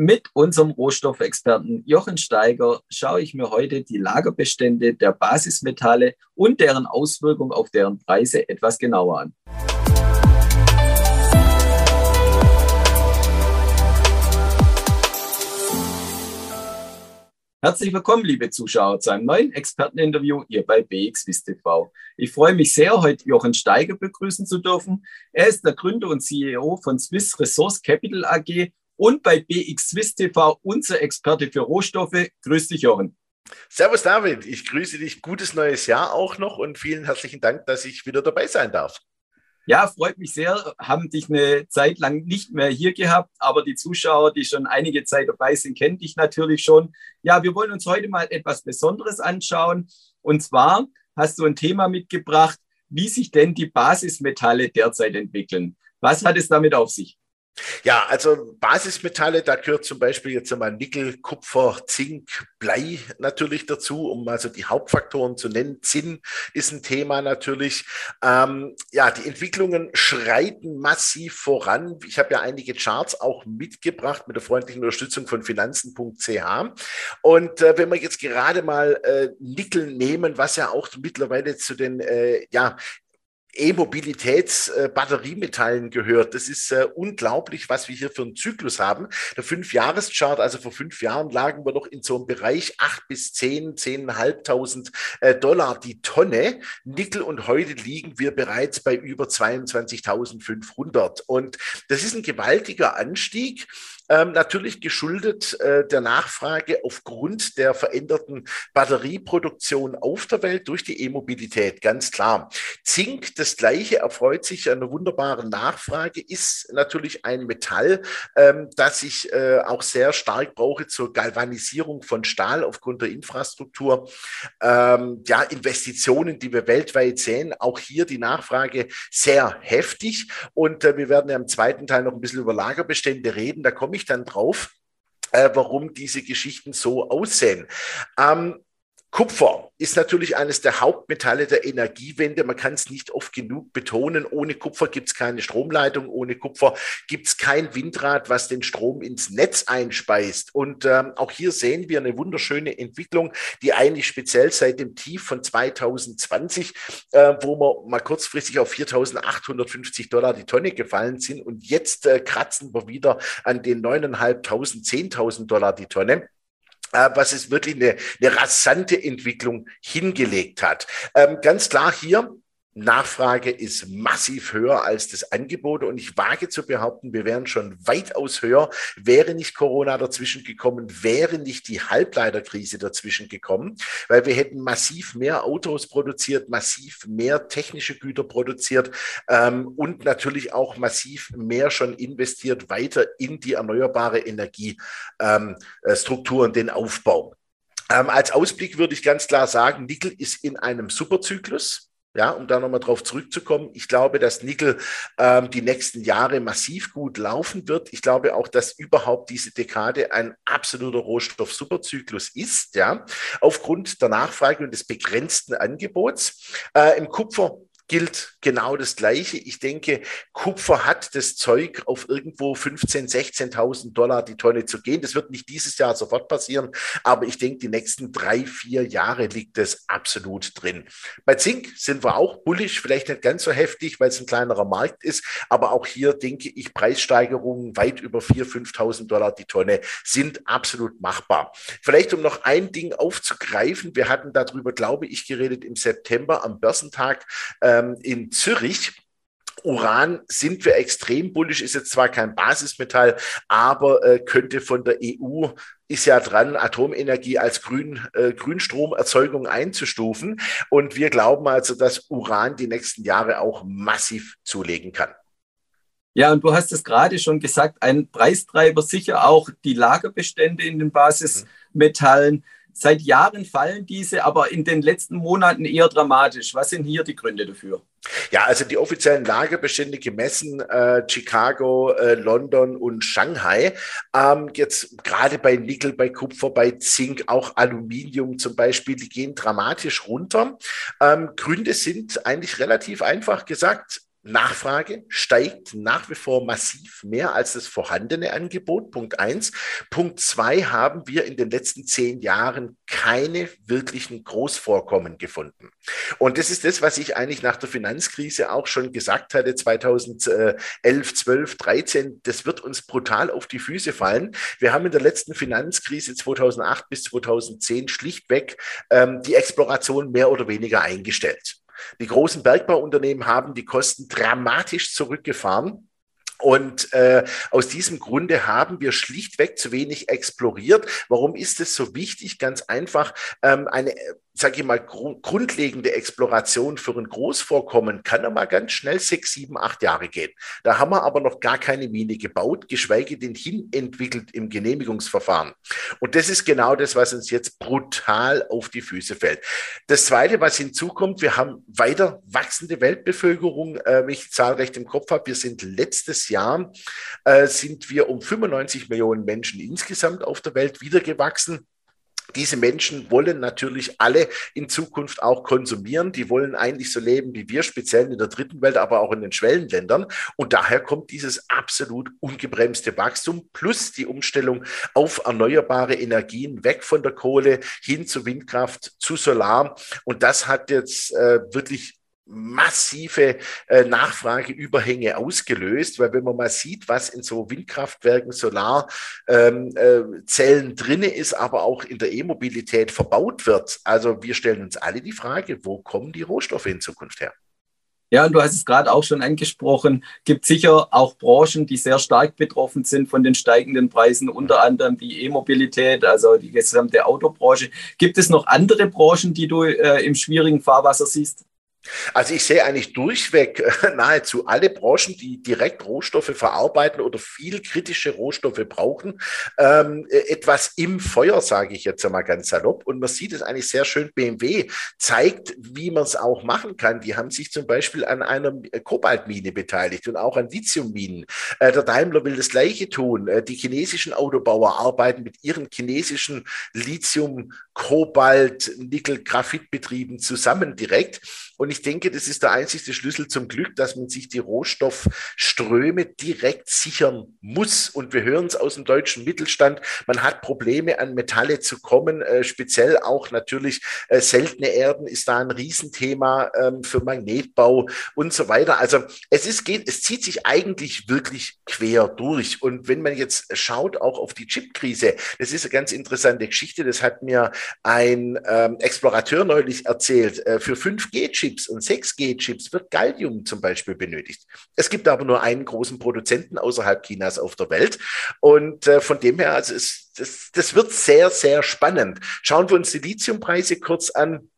Mit unserem Rohstoffexperten Jochen Steiger schaue ich mir heute die Lagerbestände der Basismetalle und deren Auswirkung auf deren Preise etwas genauer an. Herzlich willkommen, liebe Zuschauer, zu einem neuen Experteninterview hier bei BXWIS TV. Ich freue mich sehr, heute Jochen Steiger begrüßen zu dürfen. Er ist der Gründer und CEO von Swiss Resource Capital AG und bei BX Swiss TV unser Experte für Rohstoffe. Grüß dich, Jochen. Servus, David. Ich grüße dich. Gutes neues Jahr auch noch und vielen herzlichen Dank, dass ich wieder dabei sein darf. Ja, freut mich sehr. Haben dich eine Zeit lang nicht mehr hier gehabt, aber die Zuschauer, die schon einige Zeit dabei sind, kennen dich natürlich schon. Ja, wir wollen uns heute mal etwas Besonderes anschauen. Und zwar hast du ein Thema mitgebracht, wie sich denn die Basismetalle derzeit entwickeln. Was hat es damit auf sich? Ja, also Basismetalle, da gehört zum Beispiel jetzt einmal Nickel, Kupfer, Zink, Blei natürlich dazu, um also die Hauptfaktoren zu nennen. Zinn ist ein Thema natürlich. Ähm, ja, die Entwicklungen schreiten massiv voran. Ich habe ja einige Charts auch mitgebracht mit der freundlichen Unterstützung von finanzen.ch. Und äh, wenn wir jetzt gerade mal äh, Nickel nehmen, was ja auch mittlerweile zu den äh, ja, E-Mobilitäts-Batteriemetallen gehört. Das ist äh, unglaublich, was wir hier für einen Zyklus haben. Der Fünfjahreschart, also vor fünf Jahren lagen wir noch in so einem Bereich acht bis zehn, zehneinhalbtausend äh, Dollar die Tonne Nickel und heute liegen wir bereits bei über 22.500. Und das ist ein gewaltiger Anstieg. Ähm, natürlich geschuldet äh, der Nachfrage aufgrund der veränderten Batterieproduktion auf der Welt durch die E-Mobilität, ganz klar. Zink, das gleiche, erfreut sich einer wunderbaren Nachfrage, ist natürlich ein Metall, ähm, das ich äh, auch sehr stark brauche zur Galvanisierung von Stahl aufgrund der Infrastruktur. Ähm, ja, Investitionen, die wir weltweit sehen, auch hier die Nachfrage sehr heftig. Und äh, wir werden ja im zweiten Teil noch ein bisschen über Lagerbestände reden. Da komme ich dann drauf, äh, warum diese Geschichten so aussehen. Ähm, Kupfer ist natürlich eines der Hauptmetalle der Energiewende. Man kann es nicht oft genug betonen. Ohne Kupfer gibt es keine Stromleitung. Ohne Kupfer gibt es kein Windrad, was den Strom ins Netz einspeist. Und ähm, auch hier sehen wir eine wunderschöne Entwicklung, die eigentlich speziell seit dem Tief von 2020, äh, wo wir mal kurzfristig auf 4.850 Dollar die Tonne gefallen sind. Und jetzt äh, kratzen wir wieder an den 9.500, 10.000 Dollar die Tonne. Äh, was es wirklich eine, eine rasante Entwicklung hingelegt hat. Ähm, ganz klar hier Nachfrage ist massiv höher als das Angebot und ich wage zu behaupten, wir wären schon weitaus höher, wäre nicht Corona dazwischen gekommen, wäre nicht die Halbleiterkrise dazwischen gekommen, weil wir hätten massiv mehr Autos produziert, massiv mehr technische Güter produziert ähm, und natürlich auch massiv mehr schon investiert weiter in die erneuerbare Energiestruktur ähm, und den Aufbau. Ähm, als Ausblick würde ich ganz klar sagen, Nickel ist in einem Superzyklus. Ja, um da nochmal drauf zurückzukommen. Ich glaube, dass Nickel ähm, die nächsten Jahre massiv gut laufen wird. Ich glaube auch, dass überhaupt diese Dekade ein absoluter Rohstoff-Superzyklus ist, ja, aufgrund der Nachfrage und des begrenzten Angebots. Äh, Im Kupfer gilt genau das Gleiche. Ich denke, Kupfer hat das Zeug, auf irgendwo 15.000, 16.000 Dollar die Tonne zu gehen. Das wird nicht dieses Jahr sofort passieren, aber ich denke, die nächsten drei, vier Jahre liegt es absolut drin. Bei Zink sind wir auch bullisch, vielleicht nicht ganz so heftig, weil es ein kleinerer Markt ist, aber auch hier denke ich, Preissteigerungen weit über 4.000, 5.000 Dollar die Tonne sind absolut machbar. Vielleicht um noch ein Ding aufzugreifen, wir hatten darüber, glaube ich, geredet im September am Börsentag. Äh, ähm, in Zürich. Uran sind wir extrem bullisch, ist jetzt zwar kein Basismetall, aber äh, könnte von der EU ist ja dran, Atomenergie als Grün, äh, Grünstromerzeugung einzustufen. Und wir glauben also, dass Uran die nächsten Jahre auch massiv zulegen kann. Ja, und du hast es gerade schon gesagt, ein Preistreiber sicher auch die Lagerbestände in den Basismetallen. Seit Jahren fallen diese, aber in den letzten Monaten eher dramatisch. Was sind hier die Gründe dafür? Ja, also die offiziellen Lagerbestände gemessen, äh, Chicago, äh, London und Shanghai. Ähm, jetzt gerade bei Nickel, bei Kupfer, bei Zink, auch Aluminium zum Beispiel, die gehen dramatisch runter. Ähm, Gründe sind eigentlich relativ einfach gesagt Nachfrage steigt nach wie vor massiv mehr als das vorhandene Angebot. Punkt eins. Punkt zwei haben wir in den letzten zehn Jahren keine wirklichen Großvorkommen gefunden. Und das ist das, was ich eigentlich nach der Finanzkrise auch schon gesagt hatte, 2011, 12, 13. Das wird uns brutal auf die Füße fallen. Wir haben in der letzten Finanzkrise 2008 bis 2010 schlichtweg ähm, die Exploration mehr oder weniger eingestellt. Die großen Bergbauunternehmen haben die Kosten dramatisch zurückgefahren. Und äh, aus diesem Grunde haben wir schlichtweg zu wenig exploriert. Warum ist es so wichtig? Ganz einfach, ähm, eine sage ich mal, gru grundlegende Exploration für ein Großvorkommen kann ja mal ganz schnell sechs, sieben, acht Jahre gehen. Da haben wir aber noch gar keine Mine gebaut, geschweige denn hinentwickelt im Genehmigungsverfahren. Und das ist genau das, was uns jetzt brutal auf die Füße fällt. Das Zweite, was hinzukommt, wir haben weiter wachsende Weltbevölkerung. Äh, wenn ich die Zahl recht im Kopf habe, wir sind letztes Jahr, äh, sind wir um 95 Millionen Menschen insgesamt auf der Welt wieder gewachsen diese Menschen wollen natürlich alle in Zukunft auch konsumieren. Die wollen eigentlich so leben wie wir, speziell in der dritten Welt, aber auch in den Schwellenländern. Und daher kommt dieses absolut ungebremste Wachstum plus die Umstellung auf erneuerbare Energien, weg von der Kohle hin zu Windkraft, zu Solar. Und das hat jetzt äh, wirklich massive äh, Nachfrageüberhänge ausgelöst, weil wenn man mal sieht, was in so Windkraftwerken, Solarzellen ähm, äh, drinne ist, aber auch in der E-Mobilität verbaut wird. Also wir stellen uns alle die Frage, wo kommen die Rohstoffe in Zukunft her? Ja, und du hast es gerade auch schon angesprochen, gibt sicher auch Branchen, die sehr stark betroffen sind von den steigenden Preisen, unter anderem die E-Mobilität, also die gesamte Autobranche. Gibt es noch andere Branchen, die du äh, im schwierigen Fahrwasser siehst? Also ich sehe eigentlich durchweg äh, nahezu alle Branchen, die direkt Rohstoffe verarbeiten oder viel kritische Rohstoffe brauchen, ähm, äh, etwas im Feuer, sage ich jetzt einmal ganz salopp. Und man sieht es eigentlich sehr schön. BMW zeigt, wie man es auch machen kann. Die haben sich zum Beispiel an einer Kobaltmine beteiligt und auch an Lithiumminen. Äh, der Daimler will das Gleiche tun. Äh, die chinesischen Autobauer arbeiten mit ihren chinesischen Lithium, Kobalt, Nickel, Graphitbetrieben zusammen direkt. Und ich denke, das ist der einzige Schlüssel zum Glück, dass man sich die Rohstoffströme direkt sichern muss. Und wir hören es aus dem deutschen Mittelstand. Man hat Probleme, an Metalle zu kommen. Äh, speziell auch natürlich äh, seltene Erden ist da ein Riesenthema ähm, für Magnetbau und so weiter. Also es ist, geht, es zieht sich eigentlich wirklich quer durch. Und wenn man jetzt schaut auch auf die Chipkrise, das ist eine ganz interessante Geschichte. Das hat mir ein ähm, Explorateur neulich erzählt. Äh, für 5G-Chips Chips und 6G-Chips wird Gallium zum Beispiel benötigt. Es gibt aber nur einen großen Produzenten außerhalb Chinas auf der Welt. Und äh, von dem her, also es, das, das wird sehr, sehr spannend. Schauen wir uns die Lithiumpreise kurz an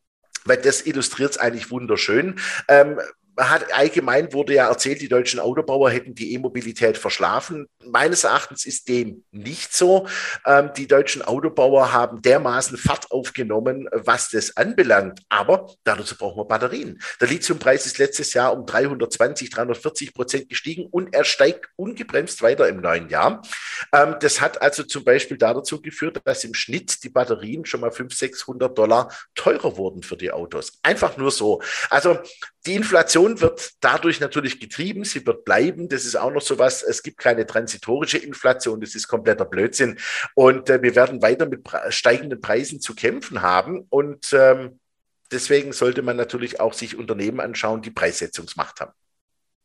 weil das illustriert es eigentlich wunderschön. Ähm, hat allgemein wurde ja erzählt, die deutschen Autobauer hätten die E-Mobilität verschlafen. Meines Erachtens ist dem nicht so. Ähm, die deutschen Autobauer haben dermaßen Fahrt aufgenommen, was das anbelangt. Aber dazu brauchen wir Batterien. Der Lithiumpreis ist letztes Jahr um 320, 340 Prozent gestiegen und er steigt ungebremst weiter im neuen Jahr. Ähm, das hat also zum Beispiel dazu geführt, dass im Schnitt die Batterien schon mal 500, 600 Dollar teurer wurden für die Autos. Einfach nur so. Also die Inflation wird dadurch natürlich getrieben, sie wird bleiben. Das ist auch noch so was. Es gibt keine transitorische Inflation, das ist kompletter Blödsinn. Und äh, wir werden weiter mit steigenden Preisen zu kämpfen haben. Und ähm, deswegen sollte man natürlich auch sich Unternehmen anschauen, die Preissetzungsmacht haben.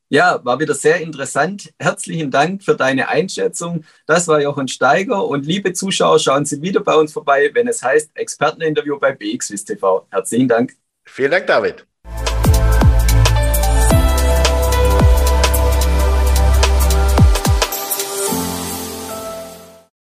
Ja, war wieder sehr interessant. Herzlichen Dank für deine Einschätzung. Das war Jochen Steiger. Und liebe Zuschauer, schauen Sie wieder bei uns vorbei, wenn es heißt Experteninterview bei BXWIS TV. Herzlichen Dank. Vielen Dank, David.